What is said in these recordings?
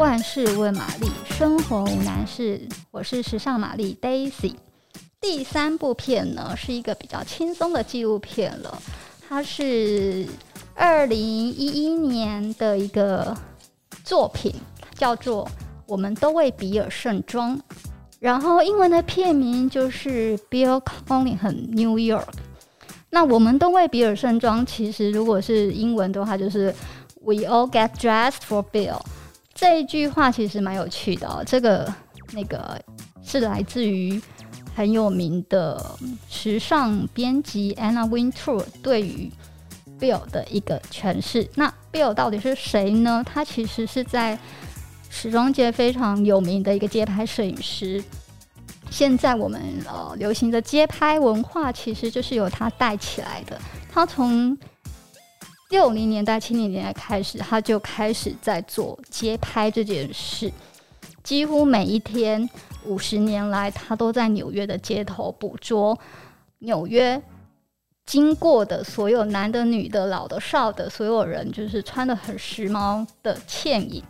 万事问玛丽，生活无难事。我是时尚玛丽 Daisy。第三部片呢，是一个比较轻松的纪录片了。它是二零一一年的一个作品，叫做《我们都为比尔盛装》，然后英文的片名就是《Bill Cunningham New York》。那我们都为比尔盛装，其实如果是英文的话，就是 We all get dressed for Bill。这一句话其实蛮有趣的哦，这个那个是来自于很有名的时尚编辑 Anna Wintour 对于 Bill 的一个诠释。那 Bill 到底是谁呢？他其实是在时装界非常有名的一个街拍摄影师。现在我们呃流行的街拍文化，其实就是由他带起来的。他从六零年代、七零年代开始，他就开始在做街拍这件事。几乎每一天，五十年来，他都在纽约的街头捕捉纽约经过的所有男的、女的、老的、少的，所有人就是穿得很时髦的倩影。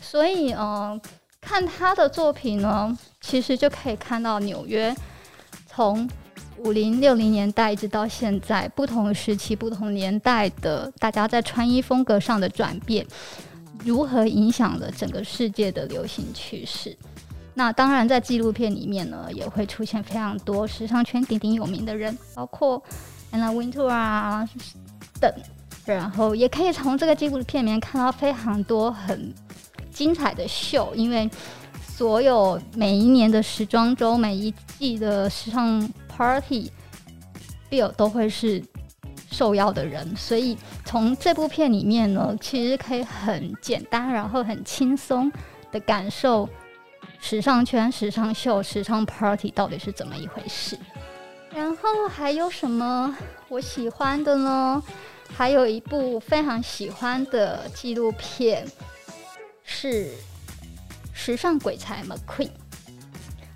所以，嗯、看他的作品呢，其实就可以看到纽约从。五零六零年代一直到现在，不同时期、不同年代的大家在穿衣风格上的转变，如何影响了整个世界的流行趋势？那当然，在纪录片里面呢，也会出现非常多时尚圈鼎鼎有名的人，包括 Anna Wintour 啊等。然后也可以从这个纪录片里面看到非常多很精彩的秀，因为所有每一年的时装周、每一季的时尚。Party，Bill 都会是受邀的人，所以从这部片里面呢，其实可以很简单，然后很轻松的感受时尚圈、时尚秀、时尚 Party 到底是怎么一回事。然后还有什么我喜欢的呢？还有一部非常喜欢的纪录片是《时尚鬼才 McQueen》。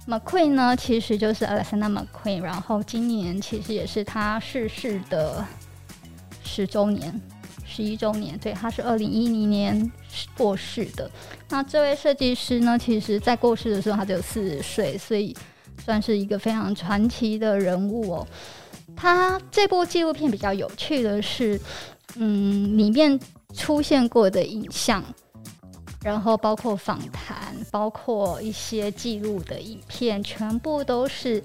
McQueen 呢，其实就是 Alexander McQueen，然后今年其实也是他逝世的十周年、十一周年。对，他是二零一零年过世的。那这位设计师呢，其实在过世的时候他只有四十岁，所以算是一个非常传奇的人物哦。他这部纪录片比较有趣的是，嗯，里面出现过的影像。然后包括访谈，包括一些记录的影片，全部都是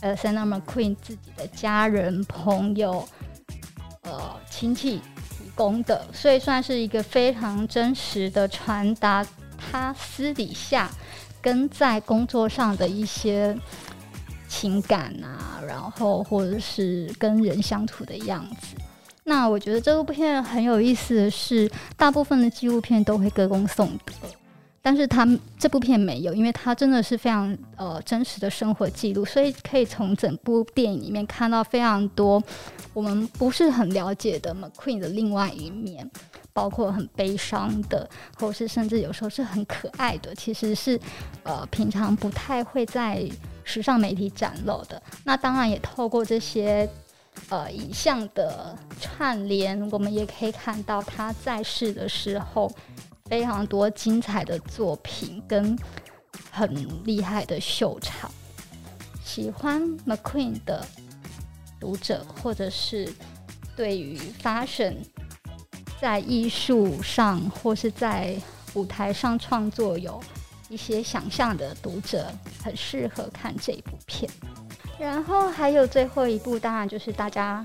呃，Alexander McQueen 自己的家人、朋友、呃亲戚提供的，所以算是一个非常真实的传达他私底下跟在工作上的一些情感啊，然后或者是跟人相处的样子。那我觉得这部片很有意思的是，大部分的纪录片都会歌功颂德，但是他这部片没有，因为它真的是非常呃真实的生活记录，所以可以从整部电影里面看到非常多我们不是很了解的 McQueen 的另外一面，包括很悲伤的，或是甚至有时候是很可爱的，其实是呃平常不太会在时尚媒体展露的。那当然也透过这些。呃，影像的串联，我们也可以看到他在世的时候非常多精彩的作品跟很厉害的秀场。喜欢 McQueen 的读者，或者是对于 fashion 在艺术上或是在舞台上创作有一些想象的读者，很适合看这部片。然后还有最后一部，当然就是大家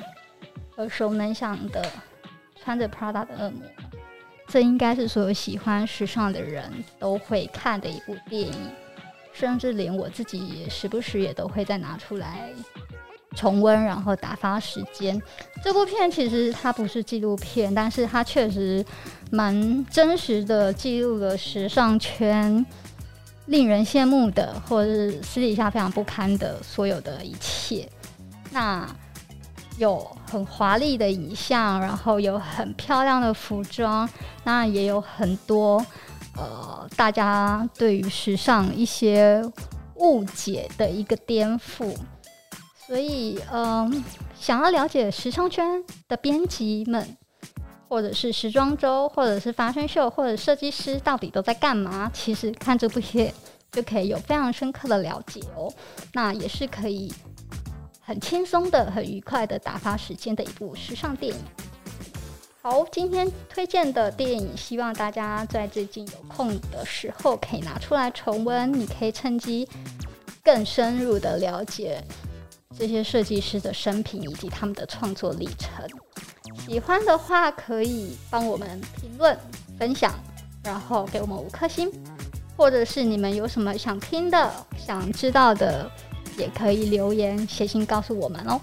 耳熟能详的穿着 Prada 的恶魔，这应该是所有喜欢时尚的人都会看的一部电影，甚至连我自己也时不时也都会再拿出来重温，然后打发时间。这部片其实它不是纪录片，但是它确实蛮真实的记录了时尚圈。令人羡慕的，或者是私底下非常不堪的所有的一切，那有很华丽的影像，然后有很漂亮的服装，那也有很多呃，大家对于时尚一些误解的一个颠覆。所以，嗯、想要了解时尚圈的编辑们，或者是时装周，或者是发生秀，或者设计师到底都在干嘛？其实看这部片就可以有非常深刻的了解哦。那也是可以很轻松的、很愉快的打发时间的一部时尚电影。好，今天推荐的电影，希望大家在最近有空的时候可以拿出来重温。你可以趁机更深入的了解这些设计师的生平以及他们的创作历程。喜欢的话，可以帮我们评论、分享，然后给我们五颗星，或者是你们有什么想听的、想知道的，也可以留言写信告诉我们哦。